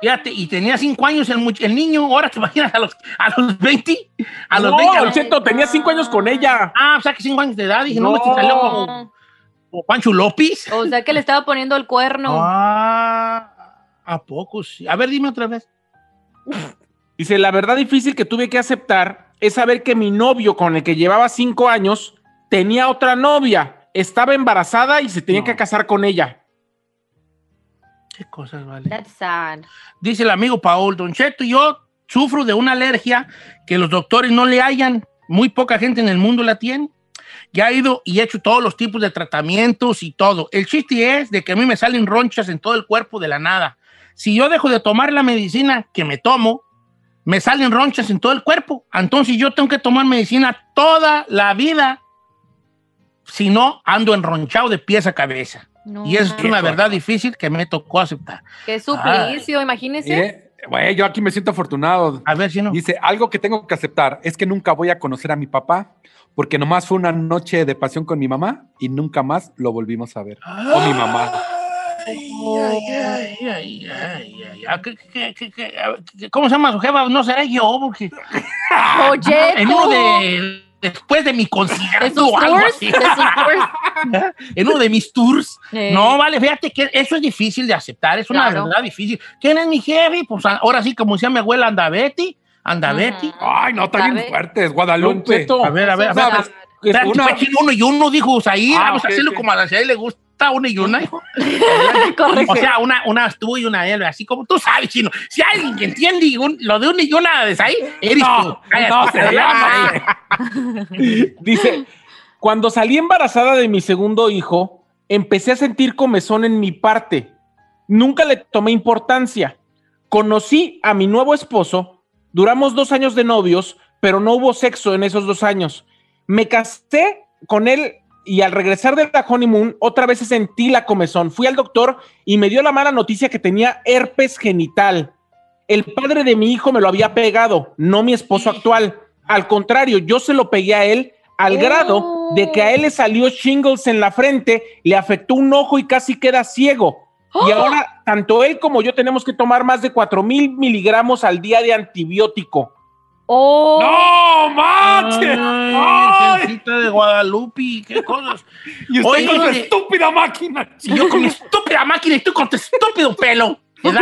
Fíjate, y tenía cinco años el, much- el niño, ahora te imaginas a los, a los 20, a los no, 20. a Don los- Cheto, tenía cinco años con ella. ah, o sea que cinco años de edad, dije, no, No. me salió como, como Pancho López. O sea que le estaba poniendo el cuerno. Ah, ¿a poco sí? A ver, dime otra vez. Dice, la verdad difícil que tuve que aceptar es saber que mi novio con el que llevaba cinco años tenía otra novia, estaba embarazada y se tenía No. que casar con ella. ¿Qué cosas, vale? That's sad. Dice el amigo Paul, Don Cheto, yo sufro de una alergia que los doctores no le hallan. Muy poca gente en el mundo la tiene. Ya he ido y he hecho todos los tipos de tratamientos y todo. El chiste es de que a mí me salen ronchas en todo el cuerpo de la nada. Si yo dejo de tomar la medicina que me tomo, me salen ronchas en todo el cuerpo. Entonces yo tengo que tomar medicina toda la vida. Si no, ando enronchado de pies a cabeza. No, y es manches. una verdad difícil que me tocó aceptar. Qué suplicio, imagínese. Mire, Güey, yo aquí me siento afortunado. A ver si no. Dice, algo que tengo que aceptar es que nunca voy a conocer a mi papá porque nomás fue una noche de pasión con mi mamá y nunca más lo volvimos a ver. O mi mamá. Ay, ay, ay, ay, ay, ay, ay. ¿Qué- qué- qué- qué- a ver, qué- ¿Cómo se llama su jefa? No será yo, porque (laughs) Oye, (laughs) en uno de después de mi concierto o algo tours, así, (laughs) en uno de mis tours. No, vale, fíjate que eso es difícil de aceptar, es una Claro. verdad difícil. ¿Quién es mi jefe? Pues ahora sí, como decía mi abuela, anda Betty, anda. Betty. Ay, no, está bien fuertes, Guadalupe. A ver, a ver, a ver. Una- chino uno y uno, dijo Usaid. Ah, Vamos a hacerlo como a la ciudad le gusta una y una, hijo. (laughs) (laughs) O sea, una, una tú y una él, así como tú sabes, chino. Si hay alguien que entiende un- lo de una y una de ahí, eres tú. Cállate, no, se cállate. llama. (laughs) Dice, cuando salí embarazada de mi segundo hijo, empecé a sentir comezón en mi parte. Nunca le tomé importancia. Conocí a mi nuevo esposo, duramos dos años de novios, pero no hubo sexo en esos dos años. Me casé con él y al regresar de la honeymoon, otra vez sentí la comezón. Fui al doctor y me dio la mala noticia que tenía herpes genital. El padre de mi hijo me lo había pegado, no mi esposo actual. Al contrario, yo se lo pegué a él al Oh. grado de que a él le salió shingles en la frente, le afectó un ojo y casi queda ciego. Y ahora, tanto él como yo tenemos que tomar más de 4 mil miligramos al día de antibiótico. Oh, ¡No, manches! Ay, de Guadalupe, qué cosas. (laughs) Y usted Oye, con su estúpida máquina. Y yo con mi estúpida máquina y tú con tu estúpido pelo. ¿Verdad?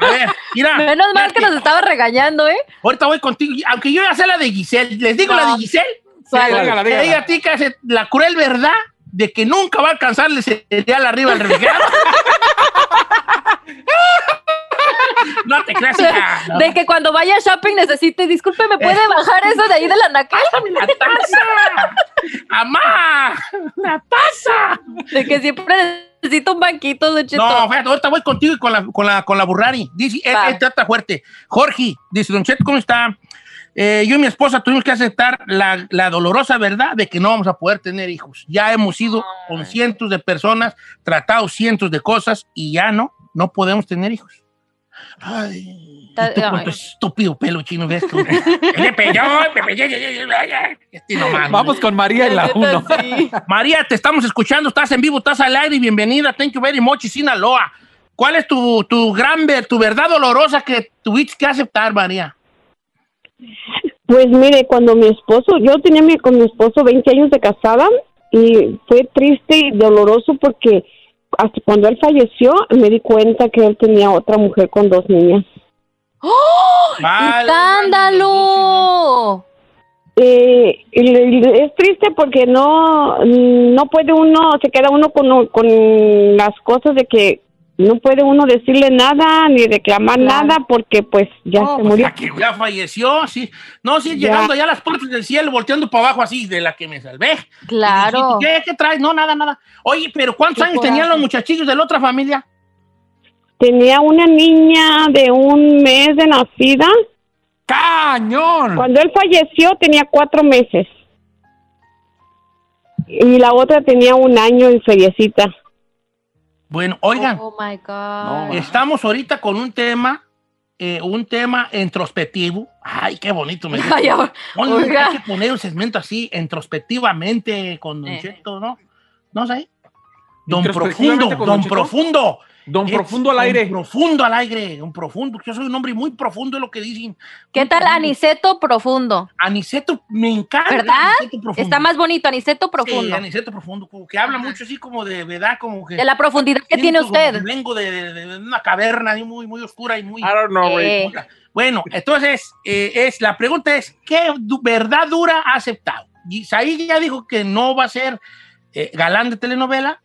A ver, mira. menos mal que nos estaba regañando, ¿eh? Ahorita voy contigo. Aunque yo ya sé la de Giselle. ¿Les digo No. la de Giselle? ¿Cuál? dígala, dígala. diga a ti que hace la cruel verdad de que nunca va a alcanzarle cereal arriba al refrigerador. (laughs) no te creas, hija. De que cuando vaya a shopping necesite, disculpe, ¿me puede bajar eso de ahí de la naca? (laughs) ¡Pásame la taza! ¡Amá! ¡La taza! De que siempre necesito un banquito, Don Cheto. No, fíjate, ahorita voy contigo y con la, con la, con la Burrari. Dice, él, Va. él trata fuerte. Jorge, dice, Don Cheto, ¿cómo está? Eh, yo y mi esposa tuvimos que aceptar la, la dolorosa verdad de que no vamos a poder tener hijos. Ya hemos ido con cientos de personas, tratado cientos de cosas y ya no, no podemos tener hijos. Ay, tú con tu estúpido pelo chino, ¿ves? Tú? Me pelló, me pelló, este. Vamos con María en la Neta, 1. sí. María, te estamos escuchando, estás en vivo, estás al aire y bienvenida. Thank you very much, Sinaloa. ¿Cuál es tu, tu gran, ver- tu verdad dolorosa que tuviste que aceptar, María? Pues mire, cuando mi esposo, yo tenía mi- con mi esposo 20 años de casada y fue triste y doloroso porque hasta cuando él falleció me di cuenta que él tenía otra mujer con dos niñas. Vale, ¡Escándalo! Eh, y le- y es triste porque no no puede uno, se queda uno con, con las cosas de que no puede uno decirle nada ni reclamar Claro. nada porque pues ya No, se pues, murió. aquí, Ya falleció, sí. No, sí, Ya. llegando ya a las puertas del cielo, volteando para abajo así, de la que me salvé. Claro. ¿Qué, ¿Qué traes? No, nada, nada. Oye, pero ¿cuántos años tenían los muchachillos de la otra familia? Tenía una niña de un mes de nacida. ¡Cañón! Cuando él falleció tenía cuatro meses. Y la otra tenía un año y feriecita. Bueno, oigan, Oh my God. Estamos ahorita con un tema, eh, un tema introspectivo. Ay, qué bonito me (laughs) Ay, ahora- hay que poner un segmento así, introspectivamente, con Don Eh. Cheto, ¿no? No sé. Don Profundo, Don Don Cheto. Profundo. Don Es Profundo al don aire. profundo al aire, un profundo. Yo soy un hombre muy profundo, es lo que dicen. ¿Qué tal profundo. Aniceto profundo? Aniceto, me encanta. ¿Verdad? Aniceto profundo. Está más bonito, Aniceto Sí, profundo. Aniceto profundo, como que habla mucho así como de verdad, como que. de la profundidad que tiene usted. Vengo de, de- de una caverna muy, muy oscura y muy. I don't know. Eh, Bueno, entonces, eh, es, la pregunta es, ¿qué verdad dura ha aceptado? Y Said ya dijo que no va a ser eh, galán de telenovela.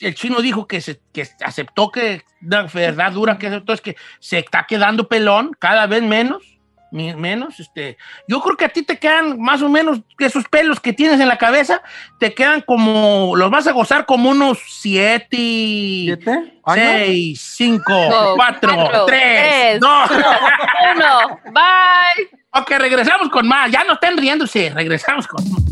El chino dijo que, se, que aceptó que la verdad dura que aceptó es que se está quedando pelón cada vez menos. Menos, este, yo creo que a ti te quedan más o menos esos pelos que tienes en la cabeza, te quedan como, los vas a gozar como unos siete, ¿Siete? seis, cinco, No, cuatro, cuatro, tres, tres, dos. Uno. Bye. Ok, regresamos con más. Ya no estén riéndose. Regresamos con más.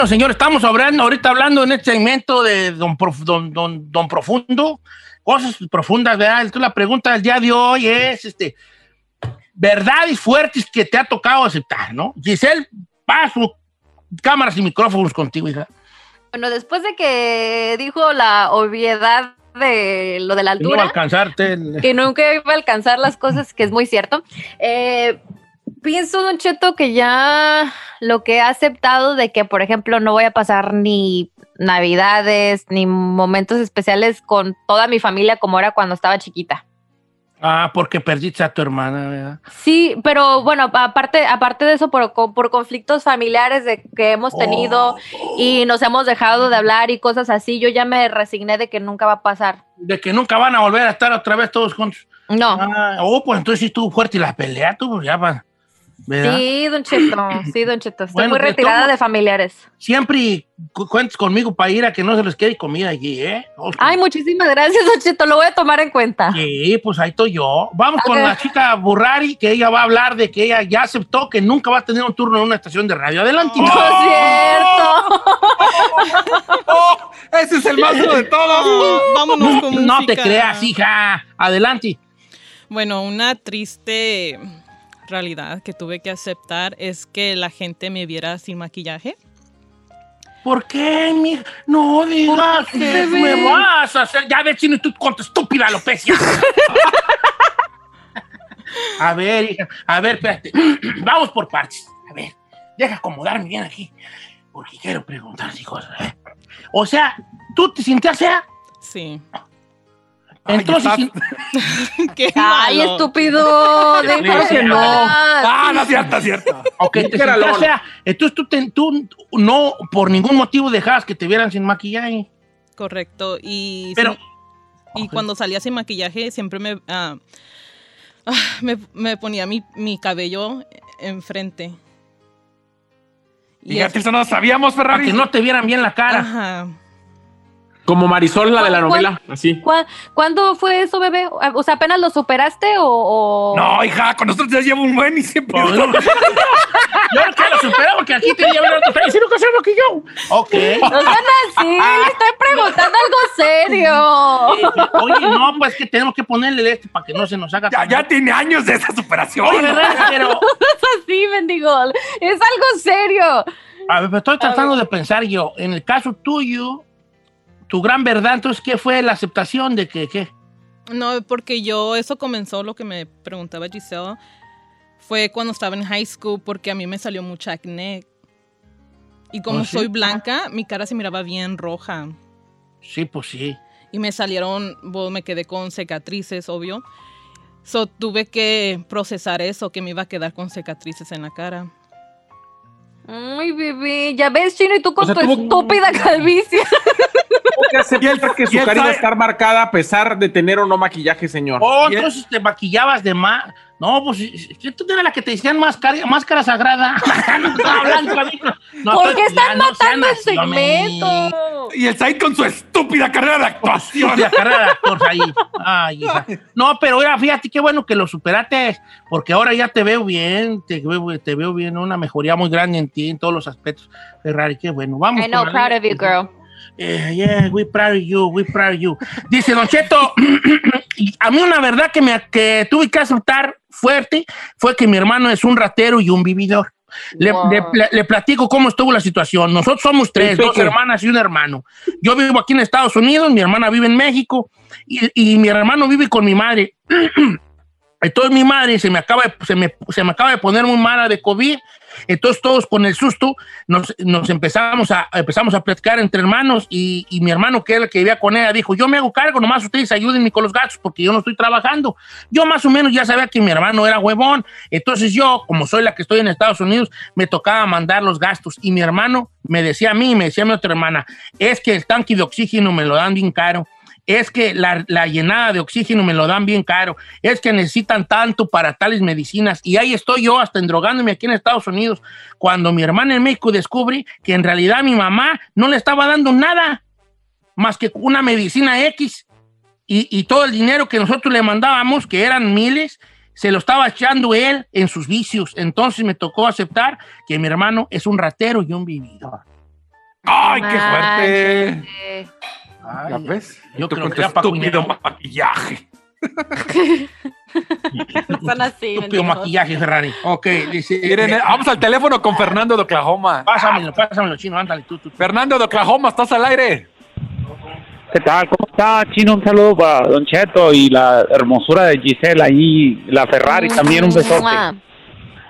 Bueno, señor, estamos hablando, ahorita hablando en este segmento de Don, Prof- don, don, don Profundo, cosas profundas, ¿verdad? Entonces, la pregunta del día de hoy es, este, verdades fuertes que te ha tocado aceptar, ¿no? Giselle, paso cámaras y micrófonos contigo, hija. Bueno, después de que dijo la obviedad de lo de la Que No va a altura, alcanzarte. el- que nunca iba a alcanzar las cosas, que es muy cierto. Eh, pienso, Don Cheto, que ya lo que ha aceptado de que, por ejemplo, no voy a pasar ni navidades ni momentos especiales con toda mi familia como era cuando estaba chiquita. Ah, porque perdiste a tu hermana, ¿verdad? Sí, pero bueno, aparte, aparte de eso, por, por conflictos familiares de que hemos tenido y nos hemos dejado de hablar y cosas así, yo ya me resigné de que nunca va a pasar. De que nunca van a volver a estar otra vez todos juntos. No. Ah, oh, pues entonces sí estuvo fuerte la pelea, tú, pues ya va. ¿Verdad? Sí, Don Cheto, sí, Don Cheto. Estoy Bueno, muy retirada de familiares. Siempre cu- cuentes conmigo para ir a que no se les quede comida allí, ¿eh? Oh, Ay, muchísimas gracias, Don Cheto. Lo voy a tomar en cuenta. Sí, pues ahí estoy yo. Vamos con la chica Burrari, que ella va a hablar de que ella ya aceptó que nunca va a tener un turno en una estación de radio. Adelante. No es cierto. (laughs) ¡Oh! ¡Ese es el más duro de todos! (laughs) Vámonos con No te creas, hija. Adelante. Bueno, una triste realidad que tuve que aceptar es que la gente me viera sin maquillaje. ¿Por qué, mi? No digas que me vas a hacer. Ya ves, chino, y tú con tu estúpida alopecia. (laughs) a ver, hija. A ver, espérate. (clears throat) Vamos por partes. A ver, deja acomodarme bien aquí. Porque quiero preguntar cosas. ¿eh? O sea, ¿tú te sientes fea? Sí. Ay, sí- (laughs) Qué Ay, malo. estúpido. Déjalo que no. ¡Ah, no es cierto, es cierto! ok, te Lola. fea. Entonces tú, te- tú no, por ningún motivo dejabas que te vieran sin maquillaje. Correcto. Y, Pero, sin- y cuando salía sin maquillaje siempre me, ah, ah, me, me ponía mi, mi cabello enfrente. Y Fíjate, eso- eso no sabíamos, para Ferrari. que no te vieran bien la cara. Ajá. Como Marisol, la de la ¿Cuál- novela, así. ¿Cuá- ¿Cuándo fue eso, bebé? O sea, ¿apenas lo superaste o...? o- No, hija, con nosotros ya llevo un buen y siempre. No, no. (laughs) Yo creo que lo superamos, porque aquí te que soy lo que yo. Ok. No sean así, estoy preguntando algo serio. Oye, no, pues que tenemos que ponerle este para que no se nos haga Ya, ya tiene años de esa superación. Oye, ¿verdad? Pero, (laughs) Es así, bendigo. Es algo serio. a ver, pero estoy tratando de pensar yo, en el caso tuyo, tu gran verdad, entonces, ¿qué fue la aceptación de que, qué? No, porque yo, eso comenzó lo que me preguntaba Giselle, fue cuando estaba en high school, porque a mí me salió mucha acné. Y como ¿Oh, sí? soy blanca, mi cara se miraba bien roja. Sí, pues sí. Y me salieron, bueno, me quedé con cicatrices, obvio. So tuve que procesar eso, que me iba a quedar con cicatrices en la cara. Ay, bebé, ya ves, Chino, y tú con O sea, tu tuvo- estúpida (laughs) calvicie. Tengo que su él cara iba a sabe- estar marcada a pesar de tener o no maquillaje, señor. Oh, entonces te maquillabas de más. No, pues tú eras la que te decían máscara, máscara sagrada. (laughs) no, estoy hablando, amigo. No, ¿Por estoy- qué están ya no sean matando el segmento? Y el Said con su estúpida carrera de actuación. Carrera de actor ahí. Ay, hija. No, pero mira, fíjate qué bueno que lo superaste, porque ahora ya te veo bien, te veo, te veo bien, una mejoría muy grande en ti, en todos los aspectos. Ferrari, qué bueno. Vamos. I know, proud of you, girl. Eh, yeah, we proud of you, we proud of you. Dice Don Cheto, (clears throat) a mí una verdad que, me, que tuve que aceptar fuerte fue que mi hermano es un ratero y un vividor. Le, Wow. le- le- le platico cómo estuvo la situación. Nosotros somos tres, dos hermanas y un hermano. Yo vivo aquí en Estados Unidos, mi hermana vive en México y, y mi hermano vive con mi madre. (clears throat) Entonces mi madre se me acaba de, se me, se me acaba de poner muy mala de COVID. Entonces todos con el susto nos, empezamos, a, empezamos a platicar entre hermanos y, mi hermano que era el que vivía con ella dijo, yo me hago cargo, nomás ustedes ayúdenme con los gatos porque yo no estoy trabajando. Yo más o menos ya sabía que mi hermano era huevón. Entonces yo, como soy la que estoy en Estados Unidos, me tocaba mandar los gastos y mi hermano me decía a mí, me decía a mi otra hermana, es que el tanque de oxígeno me lo dan bien caro es que la, la llenada de oxígeno me lo dan bien caro, es que necesitan tanto para tales medicinas y ahí estoy yo hasta endrogándome aquí en Estados Unidos cuando mi hermana en México descubre que en realidad mi mamá no le estaba dando nada más que una medicina X y, y todo el dinero que nosotros le mandábamos, que eran miles, se lo estaba echando él en sus vicios. Entonces me tocó aceptar que mi hermano es un ratero y un vividor. ¡Ay, qué fuerte! ¿Ya ves? Yo creo que tu era pa' estúpido maquillaje. (laughs) Son así. Estúpido maquillaje, Ferrari. Ok, dice. Miren, eh, vamos al teléfono con Fernando de Oklahoma. Pásamelo, pásamelo, chino, ándale, tú, tú. tú. Fernando de Oklahoma, estás al aire. ¿Qué tal? ¿Cómo está, Chino? Un saludo para Don Cheto y la hermosura de Gisela ahí, la Ferrari también, un besote. Mua.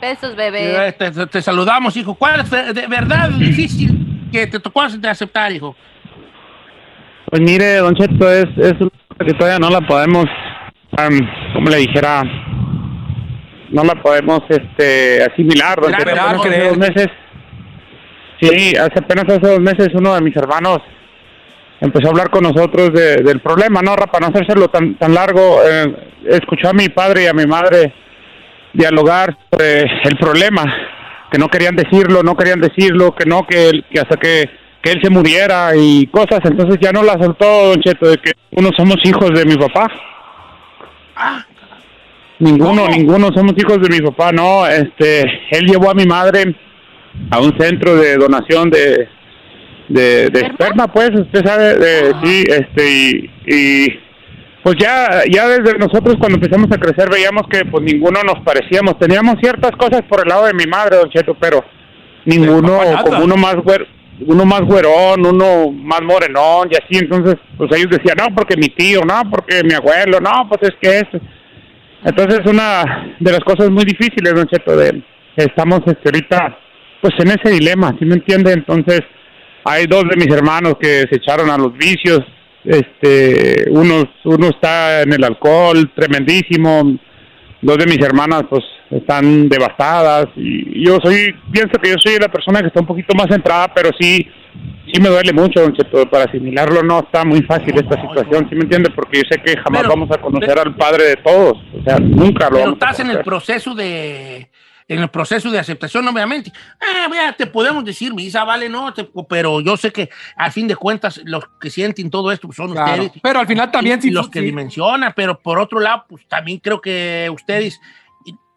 Besos, bebé. Eh, Te, te- te saludamos, hijo. ¿Cuál es de verdad difícil que te tocó aceptar, hijo? Pues mire, Don Cheto, es, es una cosa que todavía no la podemos, como le dijera, no la podemos este, asimilar, Don Cheto. Apenas hace dos meses, sí, hace apenas hace dos meses uno de mis hermanos empezó a hablar con nosotros de- del problema, ¿no? Para no hacérselo tan, tan largo, eh, escuchó a mi padre y a mi madre dialogar sobre el problema, que no querían decirlo, no querían decirlo, que no, que, que hasta que, que él se muriera y cosas, entonces ya no la soltó, Don Cheto, de que uno somos hijos de mi papá. Ninguno, ¿Cómo? ninguno somos hijos de mi papá, no, este, él llevó a mi madre a un centro de donación de, de, de esperma, pues, usted sabe, de, sí, este, y, y pues ya, ya desde nosotros cuando empezamos a crecer veíamos que pues ninguno nos parecíamos, teníamos ciertas cosas por el lado de mi madre, Don Cheto, pero ninguno, como uno más güer, uno más güerón, uno más morenón y así, entonces pues ellos decían, no, porque mi tío, no, porque mi abuelo, no, pues es que esto. Entonces una de las cosas muy difíciles, Don Cheto, de estamos este, ahorita pues en ese dilema, ¿sí me entiende? Entonces hay dos de mis hermanos que se echaron a los vicios, este, uno, uno está en el alcohol, tremendísimo, dos de mis hermanas pues están devastadas y yo soy, pienso que yo soy la persona que está un poquito más centrada, pero sí, sí me duele mucho, don Cheto, para asimilarlo no está muy fácil esta situación, ¿sí me entiende? Porque yo sé que jamás Pero- vamos a conocer al padre de todos, o sea, nunca lo Pero vamos a estás en el proceso de en el proceso de aceptación, obviamente. Vea, te podemos decir, misa, vale, no, te- pero yo sé que al fin de cuentas los que sienten todo esto pues, son Claro. ustedes. Pero al final también y, sí- los que sí. dimensionan, pero por otro lado, pues también creo que ustedes,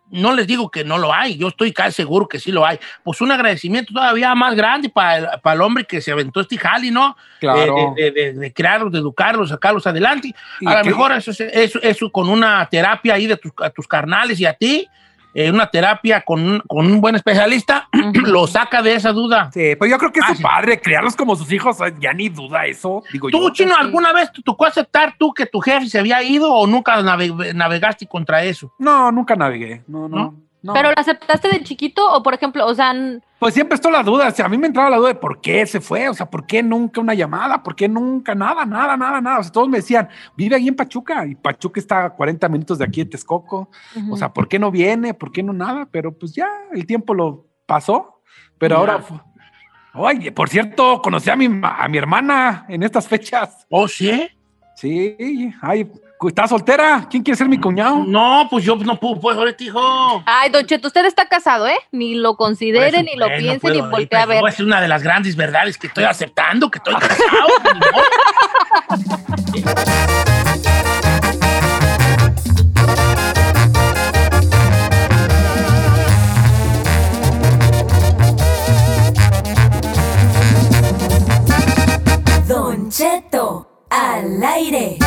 no les digo que no lo hay, yo estoy casi seguro que sí lo hay. Pues un agradecimiento todavía más grande para el, para el hombre que se aventó este jali, ¿no? Claro. De, de, de- de crearlos, de educarlos, sacarlos adelante. A lo que- mejor eso, es- eso, eso con una terapia ahí de tus, a tus carnales y a ti, eh, una terapia con un, con un buen especialista, (clears throat) lo saca de esa duda. Sí, pues yo creo que es Ah, su sí. padre, criarlos como sus hijos, ya ni duda eso. Digo ¿Tú, yo. Chino, alguna vez te tocó aceptar tú que tu jefe se había ido o nunca nave- navegaste contra eso? No, nunca navegué. No, no. ¿No? No. ¿Pero lo aceptaste de chiquito o, por ejemplo, o sea, Pues siempre estoy la duda. O sea, a mí me entraba la duda de por qué se fue. O sea, por qué nunca una llamada, por qué nunca nada, nada, nada, nada. O sea, todos me decían, vive ahí en Pachuca y Pachuca está a 40 minutos de aquí en Texcoco. O sea, ¿por qué no viene? ¿Por qué no nada? Pero pues ya el tiempo lo pasó. Pero ahora. Oye, por cierto, conocí a mi, a mi hermana en estas fechas. ¿Oh, sí? Sí, ay, ¿Estás soltera? ¿Quién quiere ser mi cuñado? No, pues yo no puedo, pues ahorita, hijo. Ay, Don Cheto, usted está casado, ¿eh? Ni lo considere, pues, ni lo piense, no ni voltee a ver. Es una de las grandes verdades que estoy aceptando, que estoy casado. (laughs) Pues, Don Cheto, al aire.